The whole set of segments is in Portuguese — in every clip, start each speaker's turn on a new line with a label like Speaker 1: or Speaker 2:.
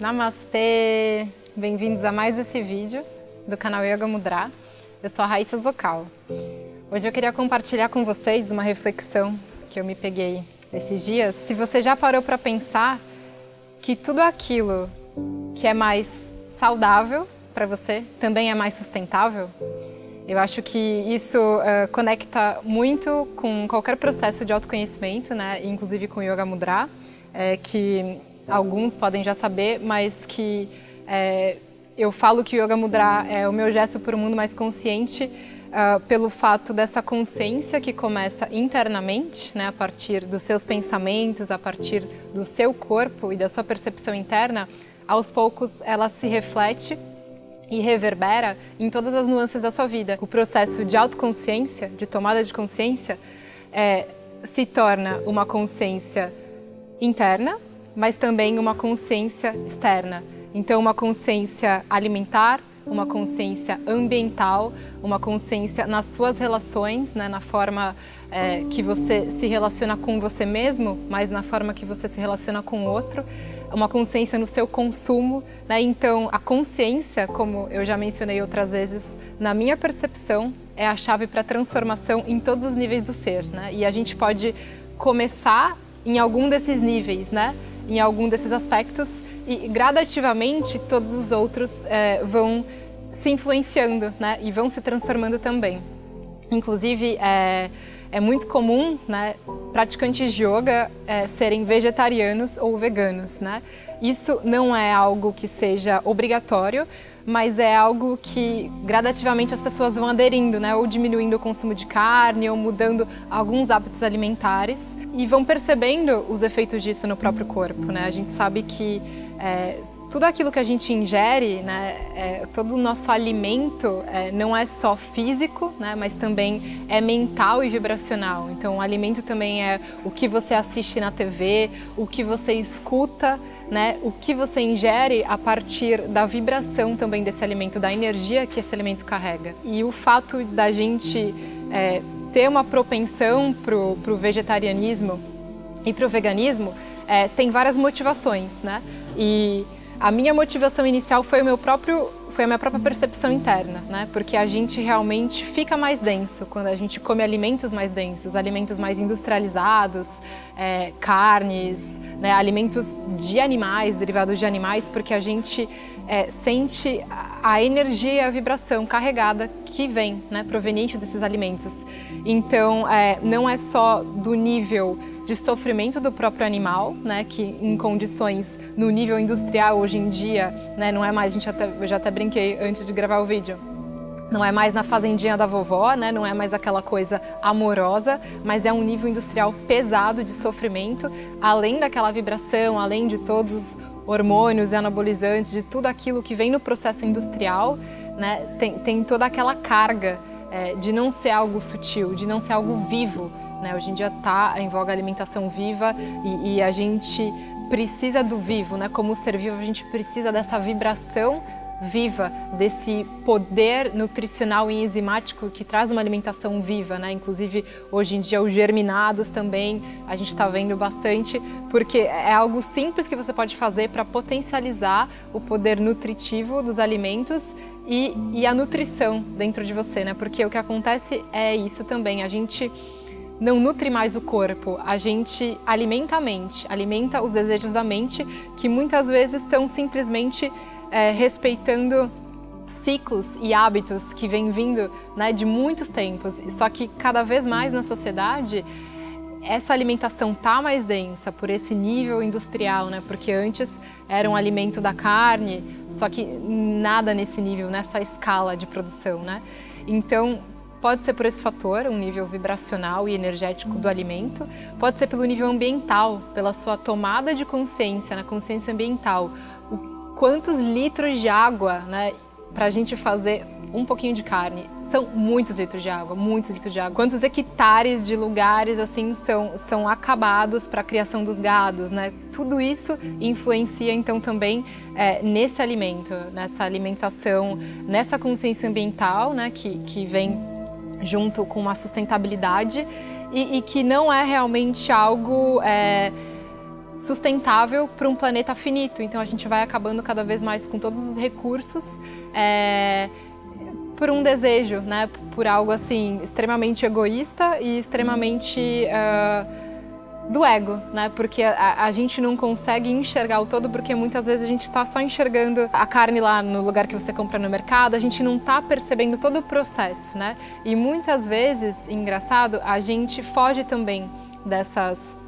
Speaker 1: Namastê! Bem-vindos a mais esse vídeo do canal Yoga Mudra. Eu sou a Raíssa Zocal. Hoje eu queria compartilhar com vocês uma reflexão que eu me peguei esses dias. Se você já parou para pensar que tudo aquilo que é mais saudável para você também é mais sustentável, eu acho que isso uh, conecta muito com qualquer processo de autoconhecimento, né? inclusive com Yoga Mudra, é, que alguns podem já saber, mas que é, eu falo que o Yoga Mudra é o meu gesto para um mundo mais consciente uh, pelo fato dessa consciência que começa internamente, né, a partir dos seus pensamentos, a partir do seu corpo e da sua percepção interna, aos poucos ela se reflete e reverbera em todas as nuances da sua vida. O processo de autoconsciência, de tomada de consciência, é, se torna uma consciência interna, mas também uma consciência externa. Então, uma consciência alimentar, uma consciência ambiental, uma consciência nas suas relações, né, na forma é, que você se relaciona com você mesmo, mas na forma que você se relaciona com o outro uma consciência no seu consumo. Né? Então, a consciência, como eu já mencionei outras vezes, na minha percepção, é a chave para a transformação em todos os níveis do ser. Né? E a gente pode começar em algum desses níveis, né? Em algum desses aspectos, e gradativamente todos os outros é, vão se influenciando né? e vão se transformando também. Inclusive, é, é muito comum, né, praticantes de yoga é, serem vegetarianos ou veganos, né? Isso não é algo que seja obrigatório, mas é algo que gradativamente as pessoas vão aderindo, né? Ou diminuindo o consumo de carne, ou mudando alguns hábitos alimentares e vão percebendo os efeitos disso no próprio corpo, né? A gente sabe que é, tudo aquilo que a gente ingere, né, é, todo o nosso alimento é, não é só físico, né, mas também é mental e vibracional. Então, o alimento também é o que você assiste na TV, o que você escuta, né, o que você ingere a partir da vibração também desse alimento, da energia que esse alimento carrega. E o fato da gente é, ter uma propensão para o vegetarianismo e para o veganismo é, tem várias motivações, né? E a minha motivação inicial foi o meu próprio foi a minha própria percepção interna, né? Porque a gente realmente fica mais denso quando a gente come alimentos mais densos, alimentos mais industrializados, é, carnes, né? alimentos de animais, derivados de animais, porque a gente é, sente a energia e a vibração carregada que vem, né? Proveniente desses alimentos. Então, é, não é só do nível de sofrimento do próprio animal, né, que em condições no nível industrial hoje em dia, né, não é mais, a gente até, eu já até brinquei antes de gravar o vídeo, não é mais na fazendinha da vovó, né? não é mais aquela coisa amorosa, mas é um nível industrial pesado de sofrimento, além daquela vibração, além de todos os hormônios e anabolizantes, de tudo aquilo que vem no processo industrial, né? tem, tem toda aquela carga é, de não ser algo sutil, de não ser algo vivo, né? Hoje em dia está em voga a alimentação viva e, e, a gente precisa do vivo, né? Como ser vivo, a gente precisa dessa vibração viva, desse poder nutricional e enzimático que traz uma alimentação viva, né? Inclusive, hoje em dia, os germinados também, a gente está vendo bastante, porque é algo simples que você pode fazer para potencializar o poder nutritivo dos alimentos e, e a nutrição dentro de você, né? Porque o que acontece é isso também, a gente não nutre mais o corpo, a gente alimenta a mente, alimenta os desejos da mente que muitas vezes estão simplesmente é, respeitando ciclos e hábitos que vêm vindo né, de muitos tempos. Só que cada vez mais na sociedade essa alimentação tá mais densa por esse nível industrial, né? Porque antes era um alimento da carne, só que nada nesse nível, nessa escala de produção, né? Então Pode ser por esse fator, um nível vibracional e energético do alimento. Pode ser pelo nível ambiental, pela sua tomada de consciência, na consciência ambiental. Quantos litros de água, né, para a gente fazer um pouquinho de carne? São muitos litros de água, muitos litros de água. Quantos hectares de lugares assim são, são acabados para a criação dos gados, né? Tudo isso influencia então também é, nesse alimento, nessa alimentação, nessa consciência ambiental, né? Que, que vem junto com uma sustentabilidade e, e que não é realmente algo é, sustentável para um planeta finito. Então a gente vai acabando cada vez mais com todos os recursos é, por um desejo, né? Por algo assim extremamente egoísta e extremamente uh, do ego, né? Porque a, a, gente não consegue enxergar o todo, porque muitas vezes a gente está só enxergando a carne lá no lugar que você compra no mercado, a gente não está percebendo todo o processo, né? E muitas vezes, engraçado, a gente foge também dessas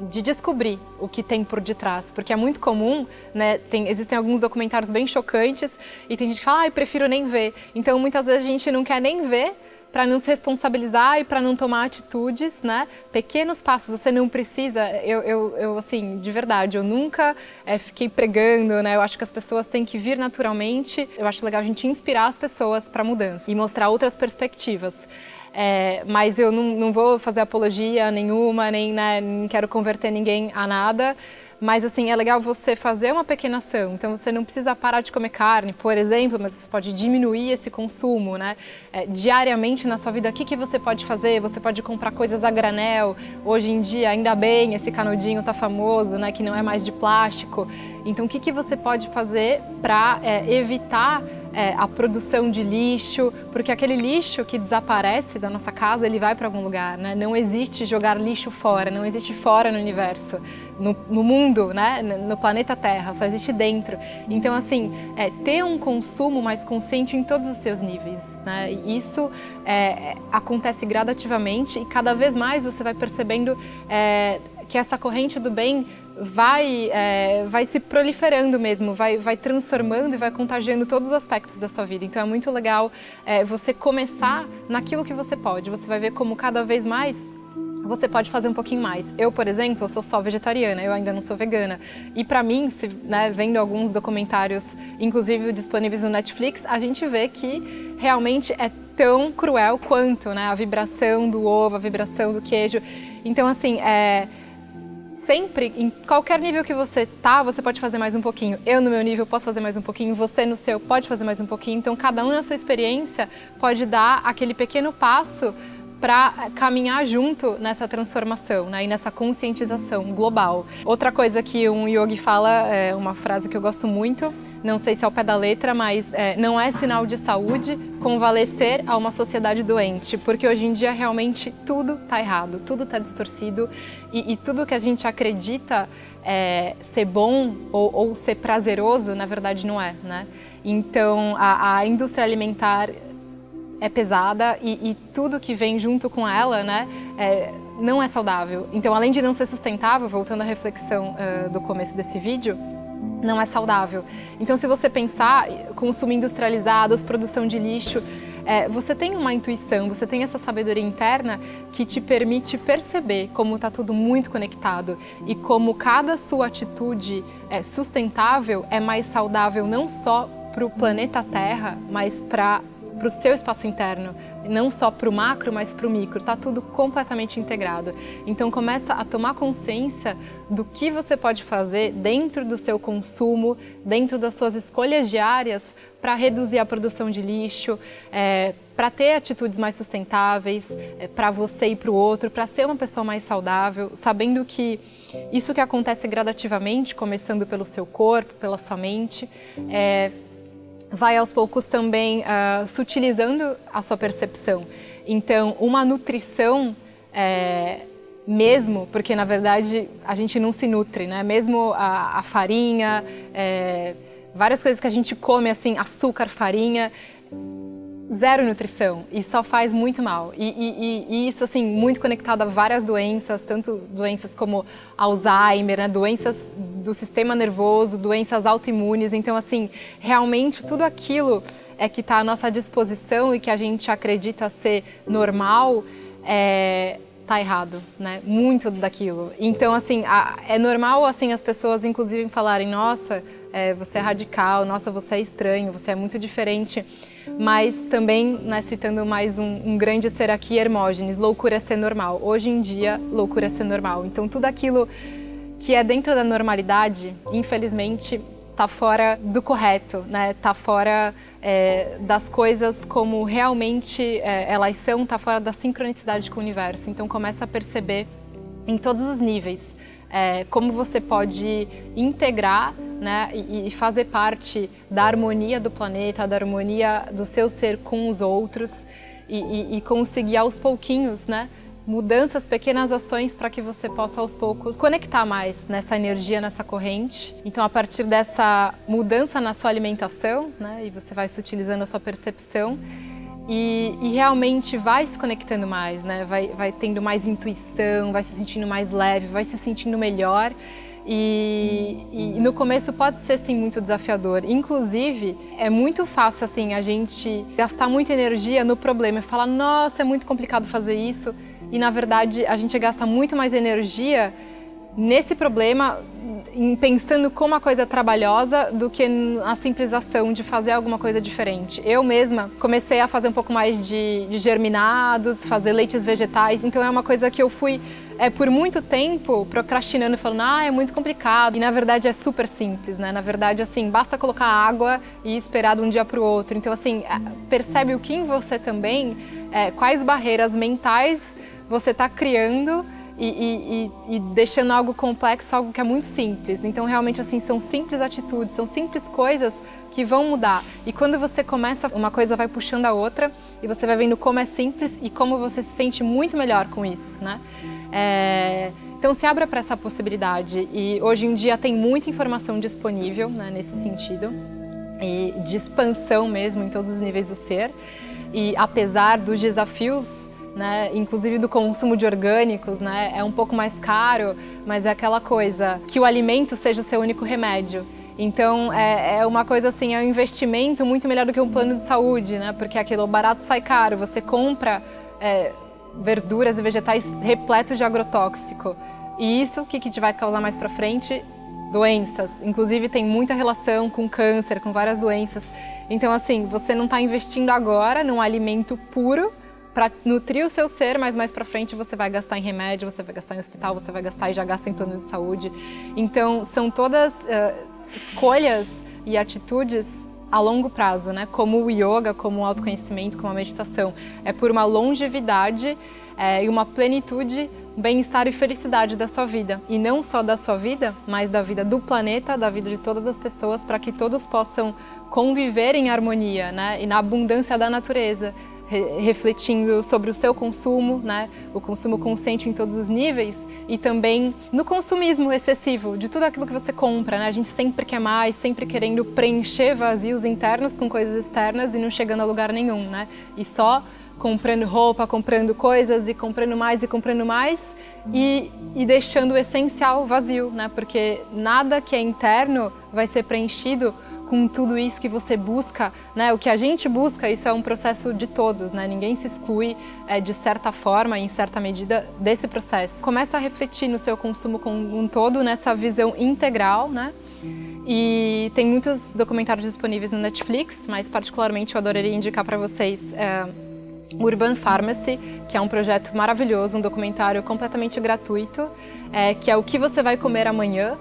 Speaker 1: de descobrir o que tem por detrás, porque é muito comum, né? Tem, existem alguns documentários bem chocantes e tem gente que fala, ah, prefiro nem ver. Então muitas vezes a gente não quer nem ver para não se responsabilizar e para não tomar atitudes, né? Pequenos passos, você não precisa. Eu, eu, eu assim, de verdade, eu nunca é, fiquei pregando, né? Eu acho que as pessoas têm que vir naturalmente. Eu acho legal a gente inspirar as pessoas para mudança e mostrar outras perspectivas. É, mas eu não, não, vou fazer apologia nenhuma, nem né, quero converter ninguém a nada. Mas assim, é legal você fazer uma pequena ação. Então você não precisa parar de comer carne, por exemplo, mas você pode diminuir esse consumo, né? É, diariamente na sua vida, o que, que você pode fazer? Você pode comprar coisas a granel. Hoje em dia, ainda bem, esse canudinho tá famoso, né? Que não é mais de plástico. Então, o que, que você pode fazer para é, evitar é, a produção de lixo, porque aquele lixo que desaparece da nossa casa, ele vai para algum lugar, né? Não existe jogar lixo fora, não existe fora no universo, no, no mundo, né? No planeta Terra, só existe dentro. Então, assim, é, ter um consumo mais consciente em todos os seus níveis, né? Isso é, acontece gradativamente e cada vez mais você vai percebendo é, que essa corrente do bem vai, é, vai se proliferando mesmo, vai, vai transformando e vai contagiando todos os aspectos da sua vida. Então é muito legal é, você começar naquilo que você pode. Você vai ver como cada vez mais você pode fazer um pouquinho mais. Eu, por exemplo, eu sou só vegetariana, eu ainda não sou vegana. E para mim, se, né, vendo alguns documentários, inclusive disponíveis no Netflix, a gente vê que realmente é tão cruel quanto né, a vibração do ovo, a vibração do queijo. Então, assim, é, sempre, em qualquer nível que você tá, você pode fazer mais um pouquinho. Eu, no meu nível, posso fazer mais um pouquinho. Você, no seu, pode fazer mais um pouquinho. Então, cada um na sua experiência pode dar aquele pequeno passo para caminhar junto nessa transformação né, e nessa conscientização global. Outra coisa que um yogi fala, é uma frase que eu gosto muito, não sei se é ao pé da letra, mas é, não é sinal de saúde convalescer a uma sociedade doente, porque hoje em dia realmente tudo está errado, tudo está distorcido e, e, tudo que a gente acredita é, ser bom ou, ou, ser prazeroso, na verdade não é, né? Então a, a indústria alimentar é pesada e, e, tudo que vem junto com ela, né? É, não é saudável. Então, além de não ser sustentável, voltando à reflexão uh, do começo desse vídeo, não é saudável. Então, se você pensar consumo industrializado, produção de lixo, é, você tem uma intuição, você tem essa sabedoria interna que te permite perceber como está tudo muito conectado e como cada sua atitude é, sustentável é mais saudável não só para o planeta Terra, mas para o seu espaço interno, não só para o macro, mas para o micro. Está tudo completamente integrado. Então começa a tomar consciência do que você pode fazer dentro do seu consumo, dentro das suas escolhas diárias para reduzir a produção de lixo, é, para ter atitudes mais sustentáveis, é, para você e para o outro, para ser uma pessoa mais saudável, sabendo que isso que acontece gradativamente, começando pelo seu corpo, pela sua mente, é, vai aos poucos também uh, sutilizando a sua percepção. Então, uma nutrição é, mesmo, porque na verdade a gente não se nutre, né? Mesmo a, a farinha, é, várias coisas que a gente come, assim, açúcar, farinha, zero nutrição e só faz muito mal. E, e, e, isso, assim, muito conectado a várias doenças, tanto doenças como Alzheimer, né? doenças do sistema nervoso, doenças autoimunes. Então, assim, realmente tudo aquilo é que está à nossa disposição e que a gente acredita ser normal, é, tá errado, né? Muito daquilo. Então, assim, a, é normal, assim, as pessoas, inclusive, falarem, nossa, é, você é radical, nossa, você é estranho, você é muito diferente mas também, né, citando mais um, um, grande ser aqui, Hermógenes, loucura é ser normal. Hoje em dia, loucura é ser normal. Então, tudo aquilo que é dentro da normalidade, infelizmente, está fora do correto, né? Tá fora é, das coisas como realmente é, elas são, está fora da sincronicidade com o universo. Então, começa a perceber em todos os níveis é, como você pode integrar né, e, fazer parte da harmonia do planeta, da harmonia do seu ser com os outros e, e, e conseguir aos pouquinhos, né, mudanças, pequenas ações para que você possa aos poucos conectar mais nessa energia, nessa corrente. Então, a partir dessa mudança na sua alimentação, né, e você vai se utilizando a sua percepção, e, e, realmente vai se conectando mais, né? Vai, vai tendo mais intuição, vai se sentindo mais leve, vai se sentindo melhor. E, e, no começo pode ser sim muito desafiador. Inclusive, é muito fácil assim a gente gastar muita energia no problema e falar: "Nossa, é muito complicado fazer isso". E na verdade, a gente gasta muito mais energia nesse problema, em pensando como a coisa é trabalhosa, do que a simples ação de fazer alguma coisa diferente. Eu mesma comecei a fazer um pouco mais de, de germinados, fazer leites vegetais, então é uma coisa que eu fui é, por muito tempo procrastinando, falando, ah, é muito complicado. E na verdade é super simples, né? Na verdade, assim, basta colocar água e esperar de um dia para o outro. Então, assim, percebe o que em você também, é, quais barreiras mentais você está criando e, e, e, deixando algo complexo, algo que é muito simples. Então, realmente, assim, são simples atitudes, são simples coisas que vão mudar. E quando você começa, uma coisa vai puxando a outra e você vai vendo como é simples e como você se sente muito melhor com isso, né? É... Então, se abra para essa possibilidade. E hoje em dia tem muita informação disponível né, nesse sentido, e de expansão mesmo em todos os níveis do ser. E apesar dos desafios né? Inclusive do consumo de orgânicos, né? É um pouco mais caro, mas é aquela coisa que o alimento seja o seu único remédio. Então é, é, uma coisa assim, é um investimento muito melhor do que um plano de saúde, né? Porque aquilo barato sai caro. Você compra é, verduras e vegetais repletos de agrotóxico. E isso o que, que vai causar mais para frente? Doenças. Inclusive tem muita relação com câncer, com várias doenças. Então assim, você não está investindo agora num alimento puro para nutrir o seu ser, mas mais para frente você vai gastar em remédio, você vai gastar em hospital, você vai gastar e já gasta em plano de saúde. Então, são todas uh, escolhas e atitudes a longo prazo, né? Como o yoga, como o autoconhecimento, como a meditação. É por uma longevidade é, e uma plenitude, bem-estar e felicidade da sua vida. E não só da sua vida, mas da vida do planeta, da vida de todas as pessoas, para que todos possam conviver em harmonia, né? E na abundância da natureza refletindo sobre o seu consumo, né? o consumo consciente em todos os níveis e também no consumismo excessivo de tudo aquilo que você compra. Né? A gente sempre quer mais, sempre querendo preencher vazios internos com coisas externas e não chegando a lugar nenhum. Né? E só comprando roupa, comprando coisas e comprando mais e comprando mais e, e deixando o essencial vazio, né? porque nada que é interno vai ser preenchido com tudo isso que você busca, né? O que a gente busca, isso é um processo de todos, né? Ninguém se exclui é, de certa forma, em certa medida, desse processo. Começa a refletir no seu consumo como um todo, nessa visão integral, né? E tem muitos documentários disponíveis no Netflix, mas particularmente eu adoraria indicar para vocês é, Urban Pharmacy, que é um projeto maravilhoso, um documentário completamente gratuito, é, que é o que você vai comer amanhã.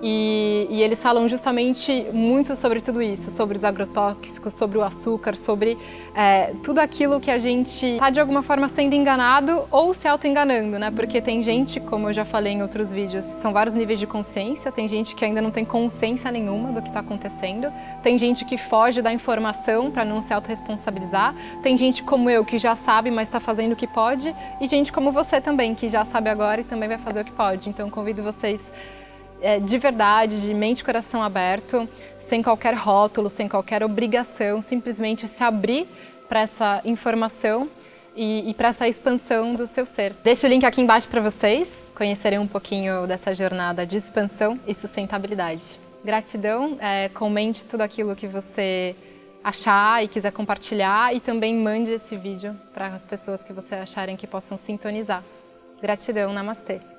Speaker 1: E, e, eles falam justamente muito sobre tudo isso, sobre os agrotóxicos, sobre o açúcar, sobre é, tudo aquilo que a gente está de alguma forma sendo enganado ou se auto-enganando, né? Porque tem gente, como eu já falei em outros vídeos, são vários níveis de consciência, tem gente que ainda não tem consciência nenhuma do que está acontecendo, tem gente que foge da informação para não se autorresponsabilizar, tem gente como eu que já sabe, mas está fazendo o que pode, e gente como você também, que já sabe agora e também vai fazer o que pode. Então convido vocês é, de verdade, de mente e coração aberto, sem qualquer rótulo, sem qualquer obrigação, simplesmente se abrir para essa informação e, e para essa expansão do seu ser. Deixo o link aqui embaixo para vocês conhecerem um pouquinho dessa jornada de expansão e sustentabilidade. Gratidão, é, comente tudo aquilo que você achar e quiser compartilhar e também mande esse vídeo para as pessoas que você acharem que possam sintonizar. Gratidão, namastê!